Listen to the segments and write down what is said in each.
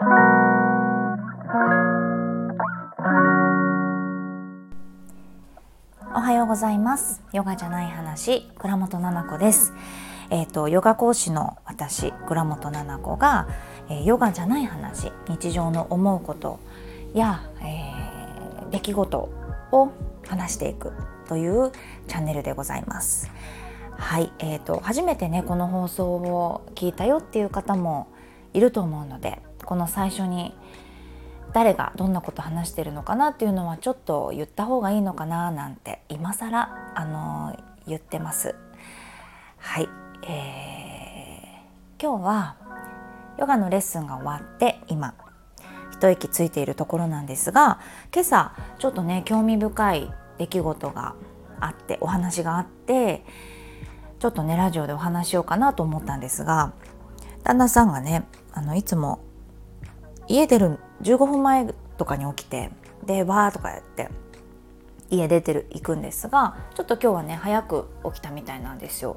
おはようございます。ヨガじゃない話倉本々子です。えっ、ー、とヨガ講師の私倉本々子が、えー、ヨガじゃない話日常の思うことや、えー、出来事を話していくというチャンネルでございます。はい、えーと、初めてねこの放送を聞いたよっていう方もいると思うのでこの最初に誰がどんなこと話してるのかなっていうのはちょっと言った方がいいのかななんて今更あの言ってます。はい、えー、今日はヨガのレッスンが終わって今一息ついているところなんですが今朝ちょっとね興味深い出来事があってお話があってちょっとねラジオでお話しようかなと思ったんですが旦那さんがねあのいつも家出る15分前とかに起きてでわーとかやって家出てる行くんですがちょっと今日はね早く起きたみたいなんですよ。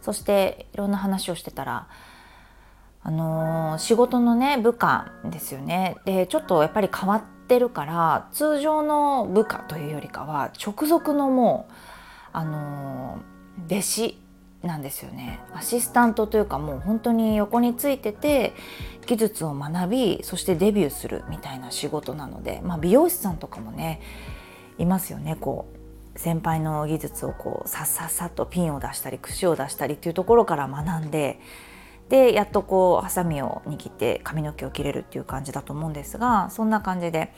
そしていろんな話をしてたらあのー、仕事のね部下ですよねでちょっとやっぱり変わってるから通常の部下というよりかは直属のもうあのー、弟子なんですよねアシスタントというかもう本当に横についてて技術を学びそしてデビューするみたいな仕事なので、まあ、美容師さんとかもねいますよね。こう先輩の技術をこうさっさっさっとピンを出したり櫛を出したりっていうところから学んででやっとこうハサミを握って髪の毛を切れるっていう感じだと思うんですがそんな感じで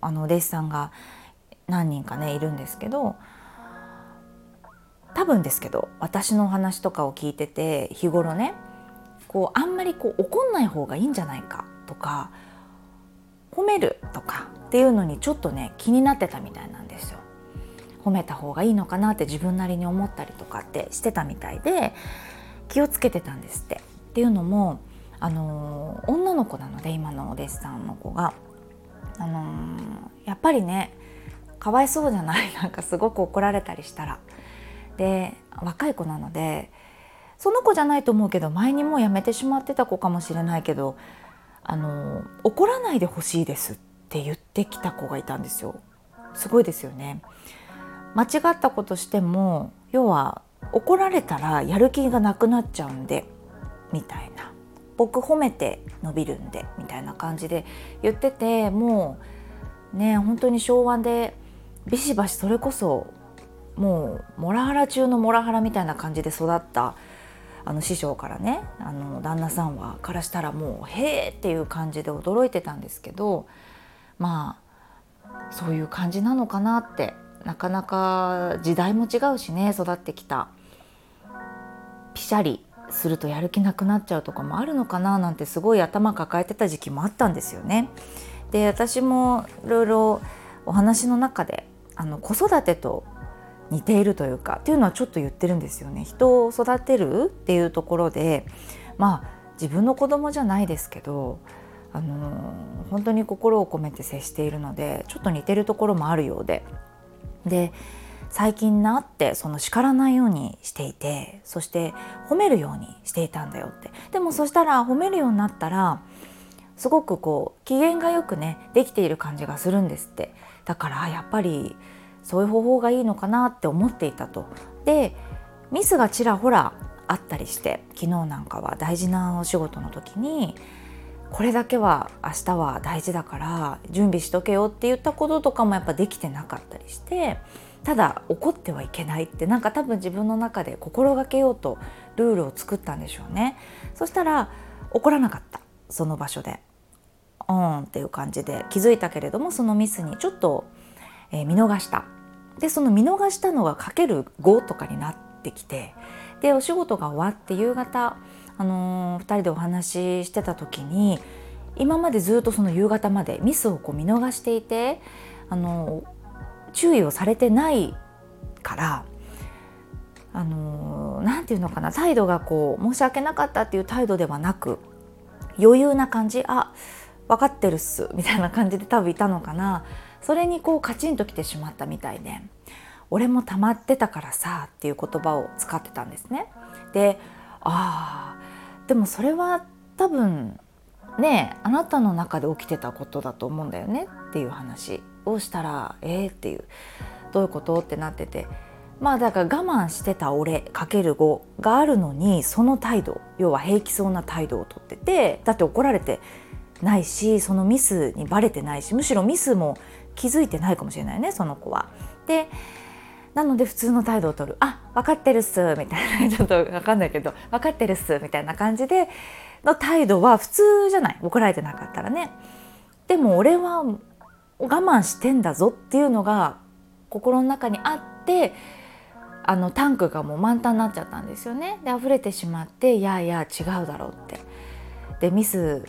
あの弟子さんが何人かねいるんですけど多分ですけど私のお話とかを聞いてて日頃ねこうあんまりこう怒んない方がいいんじゃないかとか褒めるとかっていうのにちょっとね気になってたみたいなんですよ。褒めた方がいいのかなって自分なりに思ったりとかってしてたみたいで気をつけてたんですって。っていうのもあの女の子なので今のお弟子さんの子が、あのやっぱりねかわいそうじゃないなんかすごく怒られたりしたらで若い子なのでその子じゃないと思うけど前にもう辞めてしまってた子かもしれないけどあの怒らないでほしいですって言ってきた子がいたんですよ。すごいですよね。間違ったことしても要は怒られたらやる気がなくなっちゃうんでみたいな僕褒めて伸びるんでみたいな感じで言っててもうね本当に昭和でビシバシそれこそもうモラハラ中のモラハラみたいな感じで育ったあの師匠からねあの旦那さんはからしたらもう「へえ!」っていう感じで驚いてたんですけどまあそういう感じなのかなってなかなか時代も違うしね育ってきたピシャリするとやる気なくなっちゃうとかもあるのかななんてすごい頭抱えてた時期もあったんですよね。で私もいろいろお話の中であの子育てと似ているというかっていうのはちょっと言ってるんですよね。人を育てるっていうところでまあ自分の子供じゃないですけどあの本当に心を込めて接しているのでちょっと似てるところもあるようで。で最近なってその叱らないようにしていてそして褒めるようにしていたんだよって。でもそしたら褒めるようになったらすごくこう機嫌がよくねできている感じがするんですって。だからやっぱりそういう方法がいいのかなって思っていたと。でミスがちらほらあったりして昨日なんかは大事なお仕事の時にこれだけは明日は大事だから準備しとけよって言ったこととかもやっぱできてなかったりしてただ怒ってはいけないってなんか多分自分の中で心がけようとルールを作ったんでしょうねそしたら怒らなかったその場所でうんっていう感じで気づいたけれどもそのミスにちょっと、え、見逃した。でその見逃したのがかける5とかになってきてでお仕事が終わって夕方、あのー、2人でお話ししてた時に今までずっとその夕方までミスをこう見逃していて、あのー、注意をされてないからあの何、ー、て言うのかな態度がこう申し訳なかったっていう態度ではなく余裕な感じあ分かってるっすみたいな感じで多分いたのかな。それにこうカチンときてしまったみたいで「俺も溜まってたからさ」っていう言葉を使ってたんですね。でああでもそれは多分ねあなたの中で起きてたことだと思うんだよねっていう話をしたらえー、っていうどういうこと？ってなっててまあだから我慢してた俺かける5があるのにその態度要は平気そうな態度をとっててだって怒られてないしそのミスにバレてないしむしろミスも気づいてないかもしれないねその子は。でなので普通の態度をとる「あ分かってるっす」みたいな ちょっと分かんないけど「分かってるっす」みたいな感じでの態度は普通じゃない怒られてなかったらね。でも俺は我慢してんだぞっていうのが心の中にあってあのタンクがもう満タンになっちゃったんですよね。で溢れてしまっていやいや違うだろうって。でミス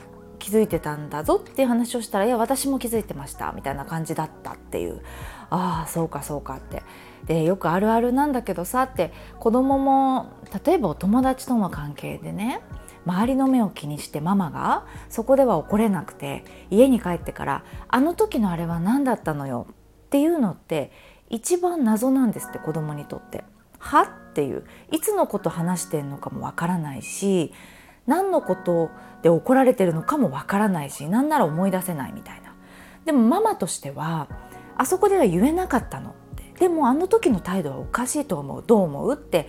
気づいてたんだぞっていう話をしたら「いや私も気づいてました」みたいな感じだったっていう。ああそうかそうかって。でよくあるあるなんだけどさって子供も例えばお友達との関係でね周りの目を気にしてママがそこでは怒れなくて家に帰ってから「あの時のあれは何だったのよ」っていうのって一番謎なんですって子供にとって。は？っていう。いつのこと話してんのかもわからないし何のことで怒られてるのかもわからないし何なら思い出せないみたいな。でもママとしてはあそこでは言えなかったのって。でもあの時の態度はおかしいと思う。どう思うって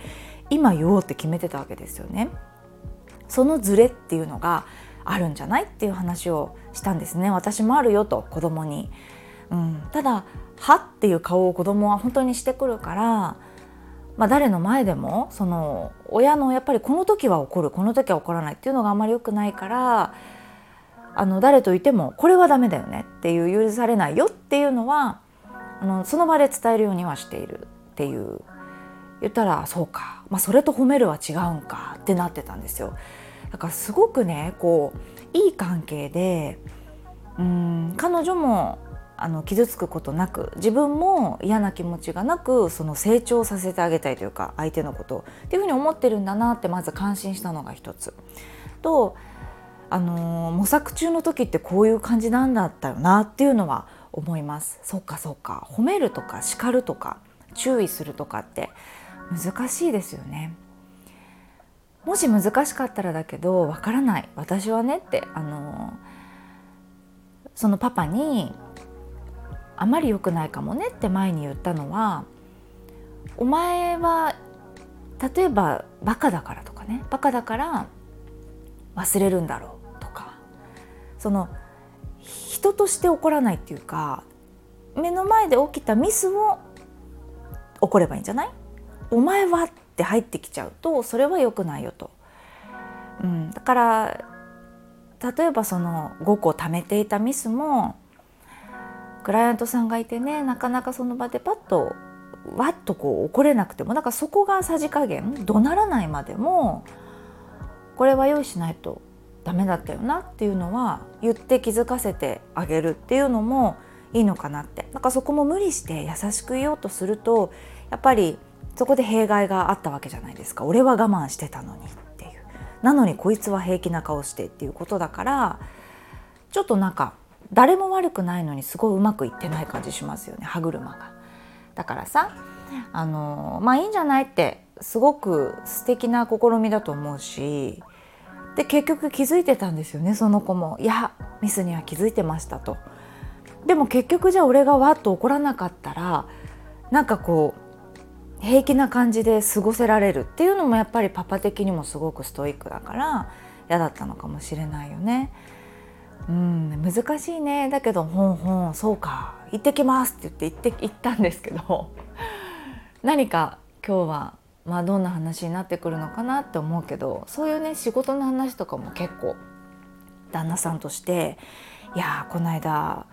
今言おうって決めてたわけですよね。そのズレっていうのがあるんじゃないっていう話をしたんですね。私もあるよと子供に、うん、ただ「は」っていう顔を子供は本当にしてくるからまあ、誰の前でもその親のやっぱりこの時は怒るこの時は怒らないっていうのがあんまり良くないからあの誰といてもこれはダメだよねっていう許されないよっていうのはあのその場で伝えるようにはしているっていう言ったらそうか、まあ、それと褒めるは違うんかってなってたんですよ。だからすごくねこういい関係でうん彼女もあの傷つくことなく自分も嫌な気持ちがなくその成長させてあげたいというか相手のことっていうふうに思ってるんだなってまず感心したのが一つ。と、あのー、模索中の時ってこういう感じなんだったよなっていうのは思います。そっかそっか。褒めるとか叱るとか注意するとかって難しいですよね。もし難しかったらだけどわからない。私はねってあのー、そのパパにあまり良くないかもねって前に言ったのはお前は例えばバカだからとかねバカだから忘れるんだろうとかその人として怒らないっていうか目の前で起きたミスを怒ればいいんじゃない？お前はって入ってきちゃうとそれは良くないよと。うん、だから例えばその5個貯めていたミスもクライアントさんがいてねなかなかその場でパッとわっとこう怒れなくてもなんかそこがさじ加減怒鳴らないまでもこれは用意しないとダメだったよなっていうのは言って気づかせてあげるっていうのもいいのかなって。なんかそこも無理して優しく言おうとするとやっぱりそこで弊害があったわけじゃないですか。俺は我慢してたのにっていう。なのにこいつは平気な顔してっていうことだからちょっとなんか誰も悪くないのにすごいうまくいってない感じしますよね歯車が。だからさあのまあいいんじゃないってすごく素敵な試みだと思うしで結局気づいてたんですよねその子も。いやミスには気づいてましたと。でも結局じゃあ俺がわっと怒らなかったらなんかこう平気な感じで過ごせられるっていうのもやっぱりパパ的にもすごくストイックだから嫌だったのかもしれないよね。うん。難しいね。だけど「ほんほんそうか。行ってきます」って言って行って行ったんですけど 何か今日はまあどんな話になってくるのかなって思うけどそういうね仕事の話とかも結構旦那さんとして「いやこの間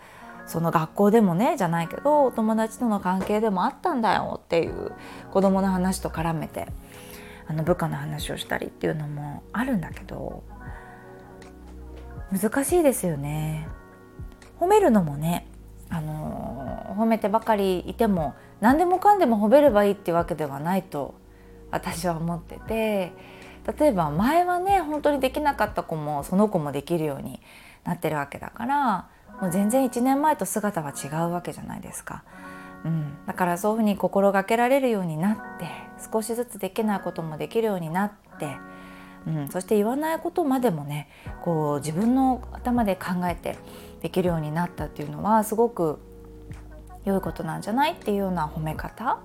その学校でもねじゃないけどお友達との関係でもあったんだよ」っていう子供の話と絡めてあの部下の話をしたりっていうのもあるんだけど難しいですよね褒めるのもねあの褒めてばかりいても何でもかんでも褒めればいいっていうわけではないと私は思ってて例えば前はね本当にできなかった子もその子もできるようになってるわけだからもう全然1年前と姿は違うわけじゃないですか。うん、だからそういうふうに心がけられるようになって少しずつできないこともできるようになってうん、そして言わないことまでもねこう自分の頭で考えてできるようになったっていうのはすごく良いことなんじゃないっていうような褒め方。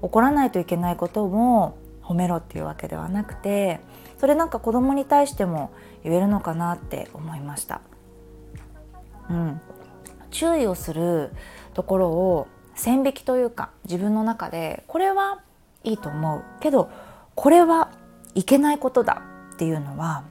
怒らないといけないことも褒めろっていうわけではなくてそれなんか子供に対しても言えるのかなって思いました。うん、注意をするところを線引きというか自分の中でこれはいいと思う。けどこれはいけないことだっていうのは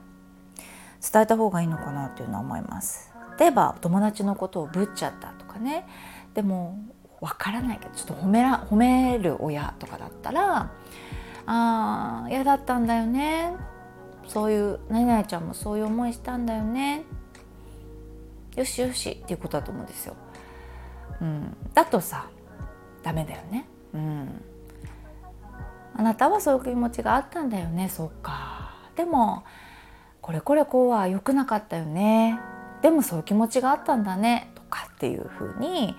伝えた方がいいのかなっていうのは思います。例えば友達のことをぶっちゃったとかねでもわからないけどちょっと褒めら褒める親とかだったら「ああ嫌だったんだよね」そういう何々ちゃんもそういう思いしたんだよねよしよしっていうことだと思うんですよ。うん、だとさダメだよね。うん、あなたはそういう気持ちがあったんだよね。そっか。でもこれこれこうは良くなかったよね。でもそういう気持ちがあったんだね。とかっていうふうに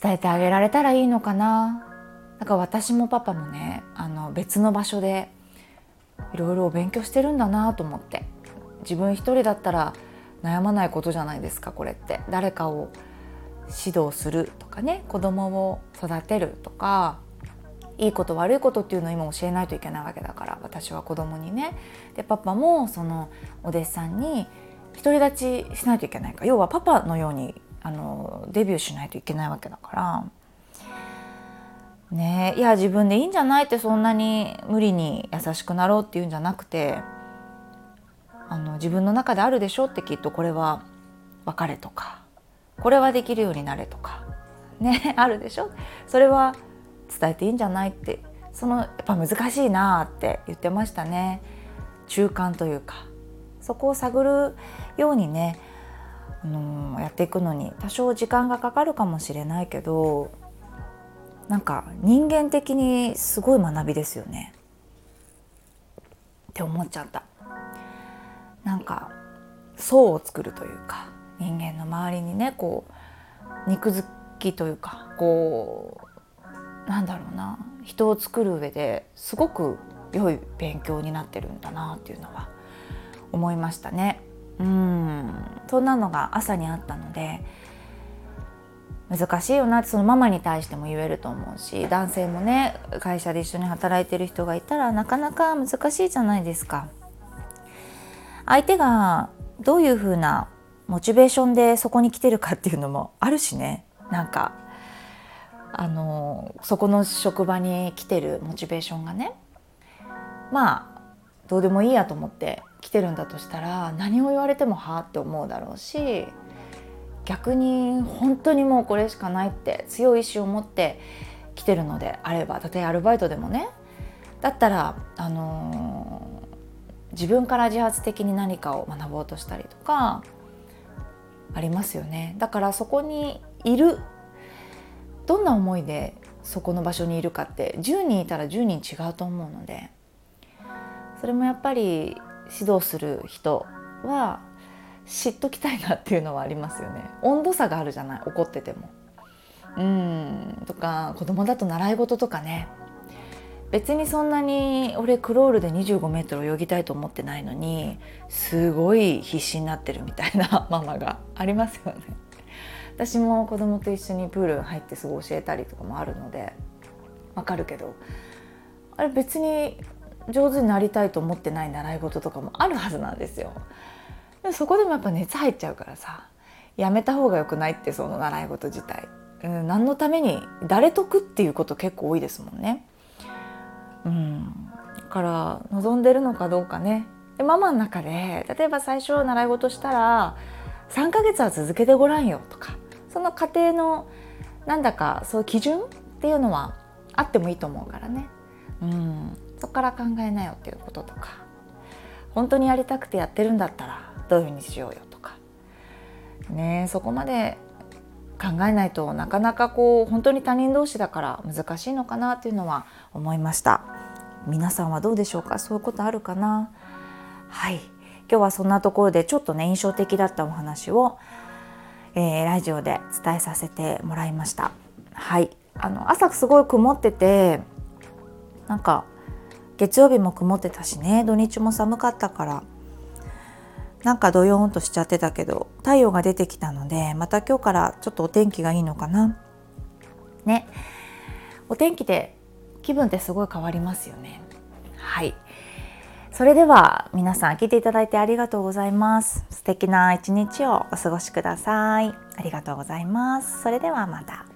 伝えてあげられたらいいのかな。なんか私もパパもねあの別の場所でいろいろ勉強してるんだなと思って。自分一人だったら悩まないことじゃないですかこれって。誰かを指導するとかね子供を育てるとか。いいこと悪いことっていうのを今教えないといけないわけだから私は子供にね。でパパもそのお弟子さんに独り立ちしないといけないか要はパパのようにあのデビューしないといけないわけだから。ねいや自分でいいんじゃないってそんなに無理に優しくなろうっていうんじゃなくてあの自分の中であるでしょってきっとこれは別れとかこれはできるようになれとかねあるでしょ？それは伝えていいんじゃないってそのやっぱ難しいなって言ってましたね。中間というか。そこを探るようにね、あのやっていくのに多少時間がかかるかもしれないけどなんか人間的にすごい学びですよね。って思っちゃった。なんか層を作るというか人間の周りにねこう肉付きというかこうなんだろうな人を作る上ですごく良い勉強になってるんだなっていうのは思いましたね。うんそんなのが朝にあったので難しいよなってそのママに対しても言えると思うし男性もね会社で一緒に働いてる人がいたらなかなか難しいじゃないですか。相手がどういうふうなモチベーションでそこに来てるかっていうのもあるしねなんかあのそこの職場に来てるモチベーションがねまあどうでもいいやと思って来てるんだとしたら何を言われてもはあって思うだろうし逆に本当にもうこれしかないって強い意志を持って来てるのであれば例えアルバイトでもねだったらあの自分から自発的に何かを学ぼうとしたりとかありますよね。だからそこにいるどんな思いでそこの場所にいるかって10人いたら10人違うと思うのでそれもやっぱり指導する人は知っときたいなっていうのはありますよね。温度差があるじゃない怒ってても。うんとか子供だと習い事とかね。別にそんなに俺クロールで25メートル泳ぎたいと思ってないのにすごい必死になってるみたいなママがありますよね。私も子供と一緒にプール入ってすごい教えたりとかもあるのでわかるけどあれ別に上手になりたいと思ってない習い事とかもあるはずなんですよ。でもそこでもやっぱ熱入っちゃうからさやめた方がよくないってその習い事自体、うん、何のために誰得っていうこと結構多いですもんね。うん、だから望んでるのかどうかねでママの中で例えば最初習い事したら3ヶ月は続けてごらんよとかその家庭のなんだかそういう基準っていうのはあってもいいと思うからね、うん、そこから考えなよっていうこととか。本当にやりたくてやってるんだったらどういうふうにしようよとか。ねそこまで考えないとなかなかこう本当に他人同士だから難しいのかなっていうのは思いました。皆さんはどうでしょうか？そういうことあるかな？はい。今日はそんなところでちょっとね印象的だったお話を、えー、ラジオで伝えさせてもらいました。はい。あの朝すごい曇っててなんか月曜日も曇ってたしね。土日も寒かったからなんかドヨーンとしちゃってたけど太陽が出てきたのでまた今日からちょっとお天気がいいのかな。ね。お天気で気分ってすごい変わりますよね。はい。それでは皆さん来ていただいてありがとうございます。素敵な一日をお過ごしください。ありがとうございます。それではまた。